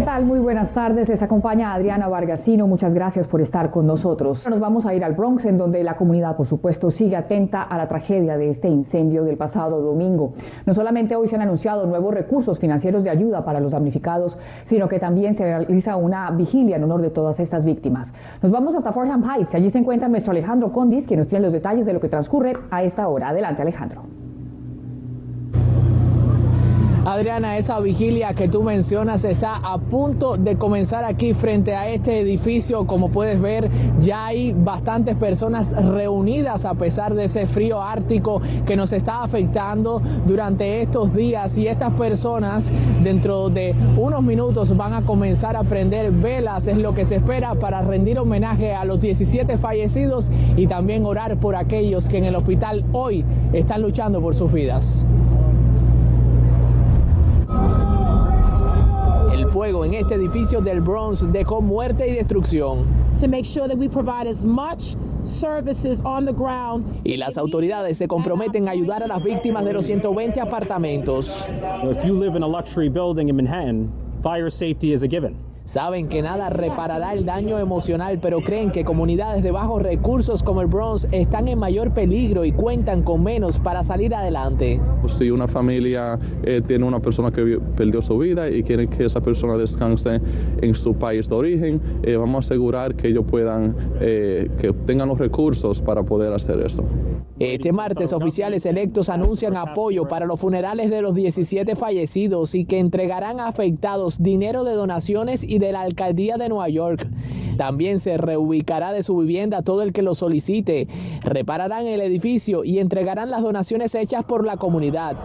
¿Qué tal? Muy buenas tardes. Les acompaña Adriana Vargasino. Muchas gracias por estar con nosotros. Nos vamos a ir al Bronx, en donde la comunidad, por supuesto, sigue atenta a la tragedia de este incendio del pasado domingo. No solamente hoy se han anunciado nuevos recursos financieros de ayuda para los damnificados, sino que también se realiza una vigilia en honor de todas estas víctimas. Nos vamos hasta Fordham Heights. Allí se encuentra nuestro Alejandro Condis, que nos tiene los detalles de lo que transcurre a esta hora. Adelante, Alejandro. Adriana, esa vigilia que tú mencionas está a punto de comenzar aquí frente a este edificio. Como puedes ver, ya hay bastantes personas reunidas a pesar de ese frío ártico que nos está afectando durante estos días. Y estas personas dentro de unos minutos van a comenzar a prender velas. Es lo que se espera para rendir homenaje a los 17 fallecidos y también orar por aquellos que en el hospital hoy están luchando por sus vidas. En este edificio del Bronx dejó muerte y destrucción. To make sure that we provide as much services on the ground. Y las autoridades se comprometen a ayudar a las víctimas de los 120 apartamentos. If you live in a luxury building in Manhattan, fire safety is a given. Saben que nada reparará el daño emocional, pero creen que comunidades de bajos recursos como el Bronx están en mayor peligro y cuentan con menos para salir adelante. Si una familia eh, tiene una persona que perdió su vida y quiere que esa persona descanse en su país de origen, eh, vamos a asegurar que ellos puedan, eh, que tengan los recursos para poder hacer eso. Este martes, oficiales electos anuncian apoyo para los funerales de los 17 fallecidos y que entregarán a afectados dinero de donaciones y de la alcaldía de Nueva York. También se reubicará de su vivienda todo el que lo solicite. Repararán el edificio y entregarán las donaciones hechas por la comunidad.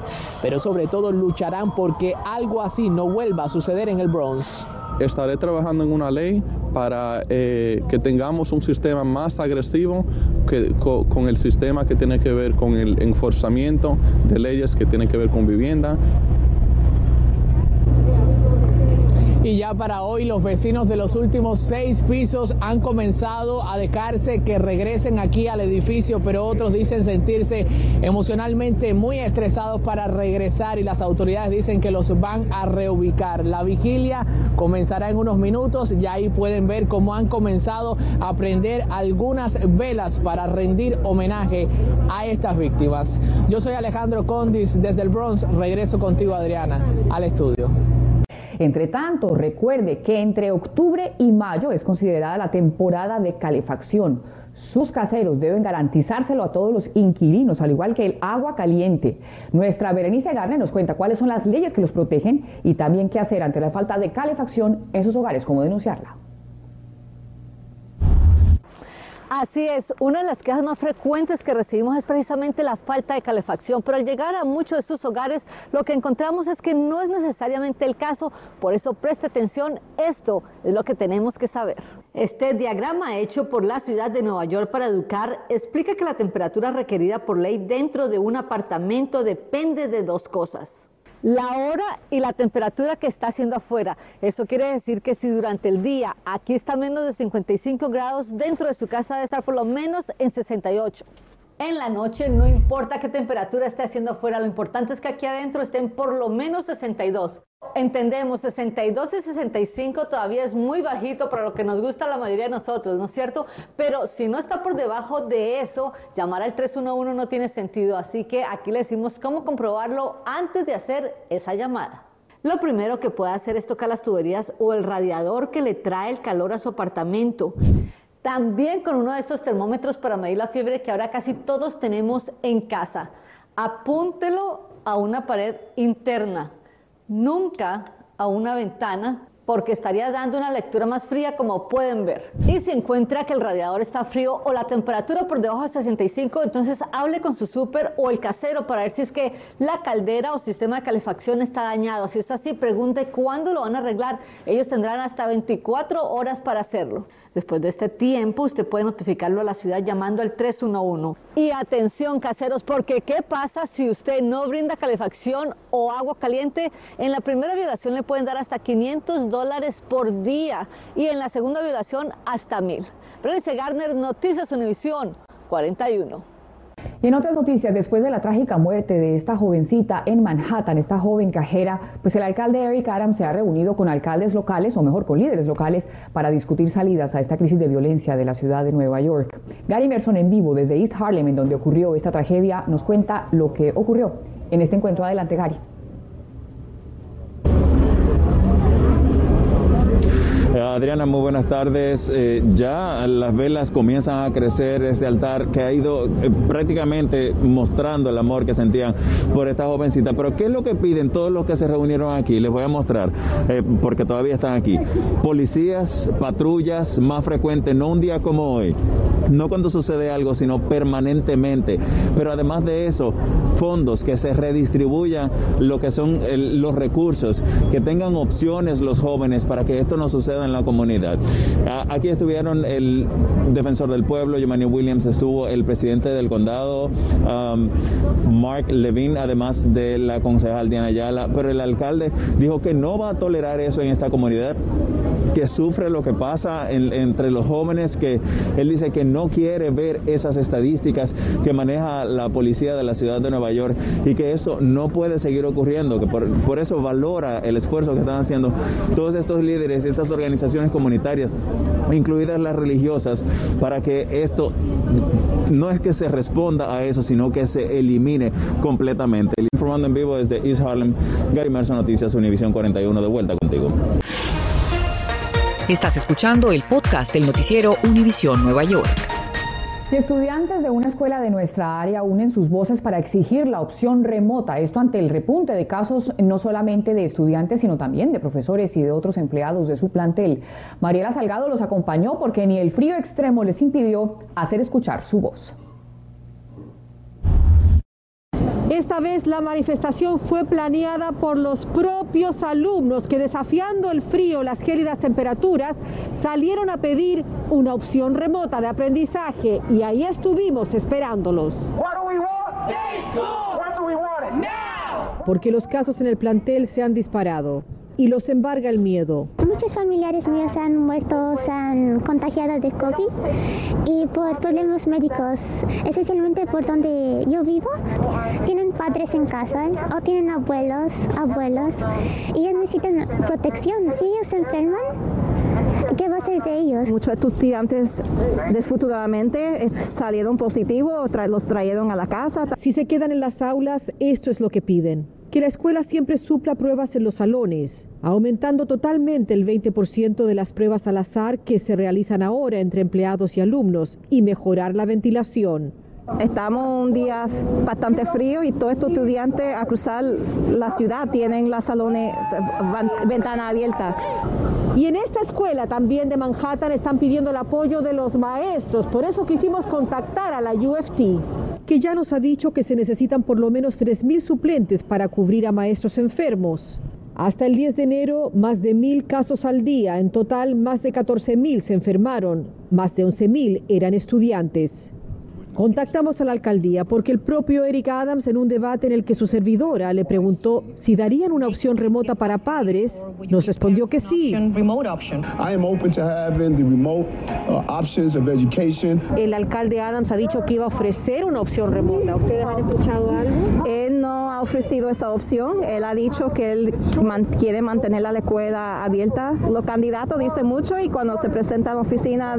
Pero sobre todo lucharán porque algo así no vuelva a suceder en el Bronx estaré trabajando en una ley para eh, que tengamos un sistema más agresivo que, con, con, el sistema que tiene que ver con el enforzamiento de leyes que tienen que ver con vivienda. Y ya para hoy los vecinos de los últimos seis pisos han comenzado a dejarse que regresen aquí al edificio, pero otros dicen sentirse emocionalmente muy estresados para regresar y las autoridades dicen que los van a reubicar. La vigilia comenzará en unos minutos y ahí pueden ver cómo han comenzado a prender algunas velas para rendir homenaje a estas víctimas. Yo soy Alejandro Condis desde el Bronx. Regreso contigo Adriana al estudio. Entre tanto, recuerde que entre octubre y mayo es considerada la temporada de calefacción. Sus caseros deben garantizárselo a todos los inquilinos, al igual que el agua caliente. Nuestra Berenice Garne nos cuenta cuáles son las leyes que los protegen y también qué hacer ante la falta de calefacción en sus hogares, cómo denunciarla. Así es, una de las quejas más frecuentes que recibimos es precisamente la falta de calefacción, pero al llegar a muchos de estos hogares lo que encontramos es que no es necesariamente el caso, por eso preste atención, esto es lo que tenemos que saber. Este diagrama hecho por la ciudad de Nueva York para educar explica que la temperatura requerida por ley dentro de un apartamento depende de dos cosas la hora y la temperatura que está haciendo afuera. Eso quiere decir que si durante el día aquí está menos de 55 grados, dentro de su casa debe estar por lo menos en 68. En la noche no importa qué temperatura esté haciendo afuera, lo importante es que aquí adentro estén por lo menos 62. Entendemos, 62 y 65 todavía es muy bajito para lo que nos gusta la mayoría de nosotros, ¿no es cierto? Pero si no está por debajo de eso, llamar al 311 no tiene sentido, así que aquí le decimos cómo comprobarlo antes de hacer esa llamada. Lo primero que puede hacer es tocar las tuberías o el radiador que le trae el calor a su apartamento. También con uno de estos termómetros para medir la fiebre que ahora casi todos tenemos en casa. Apúntelo a una pared interna, nunca a una ventana porque estaría dando una lectura más fría como pueden ver. Y si encuentra que el radiador está frío o la temperatura por debajo de 65, entonces hable con su súper o el casero para ver si es que la caldera o sistema de calefacción está dañado. Si es así, pregunte cuándo lo van a arreglar. Ellos tendrán hasta 24 horas para hacerlo. Después de este tiempo, usted puede notificarlo a la ciudad llamando al 311. Y atención, caseros, porque ¿qué pasa si usted no brinda calefacción o agua caliente? En la primera violación le pueden dar hasta 500 dólares por día y en la segunda violación hasta mil. Berenice Garner, Noticias Univisión 41. Y en otras noticias, después de la trágica muerte de esta jovencita en Manhattan, esta joven cajera, pues el alcalde Eric Adams se ha reunido con alcaldes locales, o mejor con líderes locales, para discutir salidas a esta crisis de violencia de la ciudad de Nueva York. Gary Merson en vivo desde East Harlem, en donde ocurrió esta tragedia, nos cuenta lo que ocurrió en este encuentro. Adelante, Gary. Adriana, muy buenas tardes. Eh, ya las velas comienzan a crecer este altar que ha ido eh, prácticamente mostrando el amor que sentían por esta jovencita. Pero ¿qué es lo que piden todos los que se reunieron aquí? Les voy a mostrar, eh, porque todavía están aquí. Policías, patrullas más frecuentes, no un día como hoy, no cuando sucede algo, sino permanentemente. Pero además de eso, fondos que se redistribuyan lo que son los recursos, que tengan opciones los jóvenes para que esto no suceda en la comunidad. Aquí estuvieron el defensor del pueblo, Giovanni Williams, estuvo el presidente del condado, um, Mark Levine, además de la concejal Diana Ayala, pero el alcalde dijo que no va a tolerar eso en esta comunidad que sufre lo que pasa entre los jóvenes, que él dice que no quiere ver esas estadísticas que maneja la policía de la ciudad de Nueva York y que eso no puede seguir ocurriendo, que por, por eso valora el esfuerzo que están haciendo todos estos líderes y estas organizaciones comunitarias, incluidas las religiosas, para que esto no es que se responda a eso, sino que se elimine completamente. Informando en vivo desde East Harlem, Gary Mercer Noticias, Univisión 41, de vuelta contigo. Estás escuchando el podcast del noticiero Univisión Nueva York. Estudiantes de una escuela de nuestra área unen sus voces para exigir la opción remota. Esto ante el repunte de casos no solamente de estudiantes, sino también de profesores y de otros empleados de su plantel. Mariela Salgado los acompañó porque ni el frío extremo les impidió hacer escuchar su voz. Esta vez la manifestación fue planeada por los propios alumnos que desafiando el frío, las gélidas temperaturas, salieron a pedir una opción remota de aprendizaje. Y ahí estuvimos esperándolos. Porque los casos en el plantel se han disparado y los embarga el miedo. Muchos familiares míos han muerto, se han contagiado de COVID y por problemas médicos, especialmente por donde yo vivo, tienen padres en casa o tienen abuelos, abuelos y ellos necesitan protección. Si ellos se enferman, ¿Qué va a ser de ellos? Muchos estudiantes desfortunadamente salieron positivos, los trajeron a la casa. Si se quedan en las aulas, esto es lo que piden que la escuela siempre supla pruebas en los salones, aumentando totalmente el 20% de las pruebas al azar que se realizan ahora entre empleados y alumnos y mejorar la ventilación. Estamos un día bastante frío y todos estos estudiantes a cruzar la ciudad tienen las salones, ventana abierta. Y en esta escuela también de Manhattan están pidiendo el apoyo de los maestros, por eso quisimos contactar a la UFT que ya nos ha dicho que se necesitan por lo menos 3.000 suplentes para cubrir a maestros enfermos. Hasta el 10 de enero, más de mil casos al día. En total, más de 14.000 se enfermaron. Más de 11.000 eran estudiantes. Contactamos a la alcaldía porque el propio Eric Adams en un debate en el que su servidora le preguntó si darían una opción remota para padres, nos respondió que sí. El alcalde Adams ha dicho que iba a ofrecer una opción remota. ¿Ustedes han escuchado algo? Él no ha ofrecido esa opción. Él ha dicho que él quiere mantener la escuela abierta. Los candidatos dicen mucho y cuando se presentan a la oficina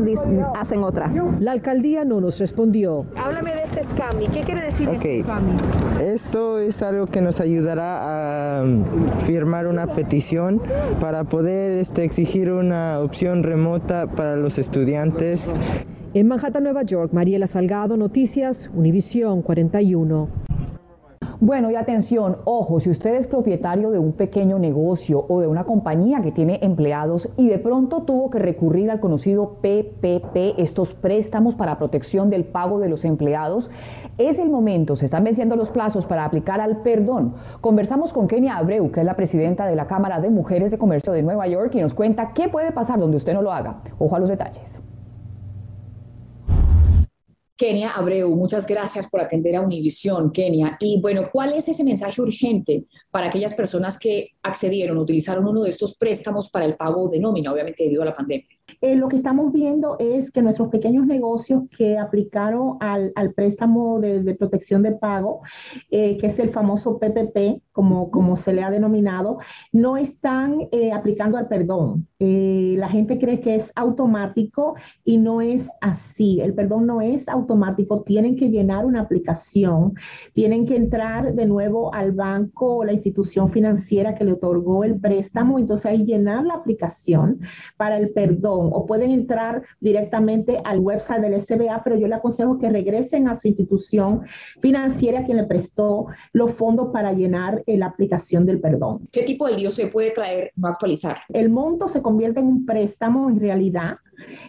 hacen otra. La alcaldía no nos respondió. Háblame de este SCAMI. ¿Qué quiere decir este SCAMI? Esto es algo que nos ayudará a um, firmar una petición para poder este, exigir una opción remota para los estudiantes. En Manhattan, Nueva York, Mariela Salgado, Noticias, Univisión 41. Bueno, y atención, ojo, si usted es propietario de un pequeño negocio o de una compañía que tiene empleados y de pronto tuvo que recurrir al conocido PPP, estos préstamos para protección del pago de los empleados, es el momento, se están venciendo los plazos para aplicar al perdón. Conversamos con Kenia Abreu, que es la presidenta de la Cámara de Mujeres de Comercio de Nueva York, y nos cuenta qué puede pasar donde usted no lo haga. Ojo a los detalles. Kenia Abreu, muchas gracias por atender a Univisión, Kenia. Y bueno, ¿cuál es ese mensaje urgente para aquellas personas que accedieron, utilizaron uno de estos préstamos para el pago de nómina, obviamente debido a la pandemia? Eh, lo que estamos viendo es que nuestros pequeños negocios que aplicaron al, préstamo de, protección de pago, eh, que es el famoso PPP, como, como se le ha denominado, no están eh, aplicando al perdón. la gente cree que es automático y no es así. El perdón no es automático. Tienen que llenar una aplicación, tienen que entrar de nuevo al banco o la institución financiera que le otorgó el préstamo, entonces ahí llenar la aplicación para el perdón o pueden entrar directamente al website del SBA, pero yo le aconsejo que regresen a su institución financiera quien le prestó los fondos para llenar la aplicación del perdón. ¿Qué tipo de lío se puede traer no actualizar? El monto se convierte en un préstamo en realidad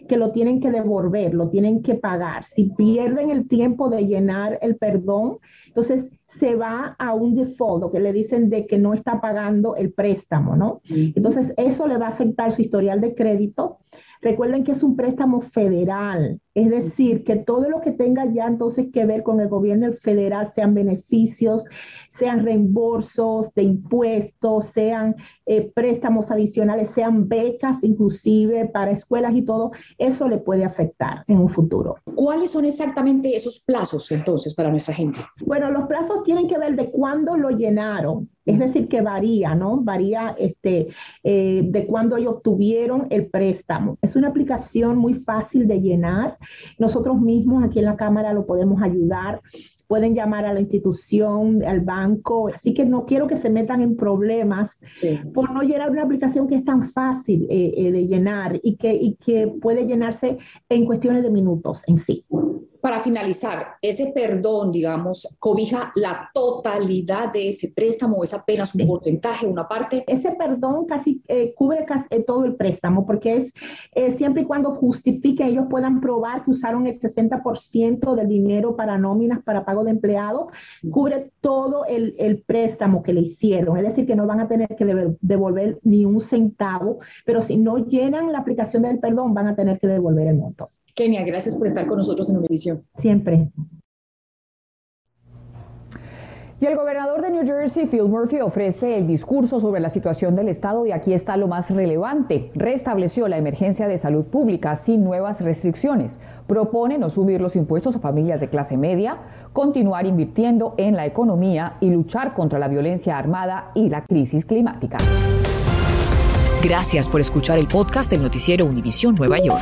que lo tienen que devolver, lo tienen que pagar. Si pierden el tiempo de llenar el perdón, entonces se va a un default, lo que le dicen de que no está pagando el préstamo, ¿no? Entonces eso le va a afectar su historial de crédito Recuerden que es un préstamo federal, es decir, que todo lo que tenga ya entonces que ver con el gobierno federal, sean beneficios, sean reembolsos de impuestos, sean eh, préstamos adicionales, sean becas inclusive para escuelas y todo, eso le puede afectar en un futuro. ¿Cuáles son exactamente esos plazos entonces para nuestra gente? Bueno, los plazos tienen que ver de cuándo lo llenaron. Es decir, que varía, ¿no? Varía este, eh, de cuándo ellos tuvieron el préstamo. Es una aplicación muy fácil de llenar. Nosotros mismos aquí en la Cámara lo podemos ayudar pueden llamar a la institución, al banco. Así que no quiero que se metan en problemas por no llenar una aplicación que es tan fácil eh, eh, de llenar y que, y que puede llenarse en cuestiones de minutos en sí para finalizar, ese perdón, digamos, cobija la totalidad de ese préstamo, es apenas un porcentaje, una parte. Ese perdón casi eh, cubre casi, eh, todo el préstamo, porque es eh, siempre y cuando justifique, ellos puedan probar que usaron el 60% del dinero para nóminas, para pago de empleados, cubre todo el, el, préstamo que le hicieron. Es decir, que no van a tener que devolver ni un centavo, pero si no llenan la aplicación del perdón, van a tener que devolver el monto. Kenia, gracias por estar con nosotros en Univisión. Siempre. Y el gobernador de New Jersey, Phil Murphy, ofrece el discurso sobre la situación del Estado y aquí está lo más relevante. Restableció la emergencia de salud pública sin nuevas restricciones. Propone no subir los impuestos a familias de clase media, continuar invirtiendo en la economía y luchar contra la violencia armada y la crisis climática. Gracias por escuchar el podcast del noticiero Univisión Nueva York.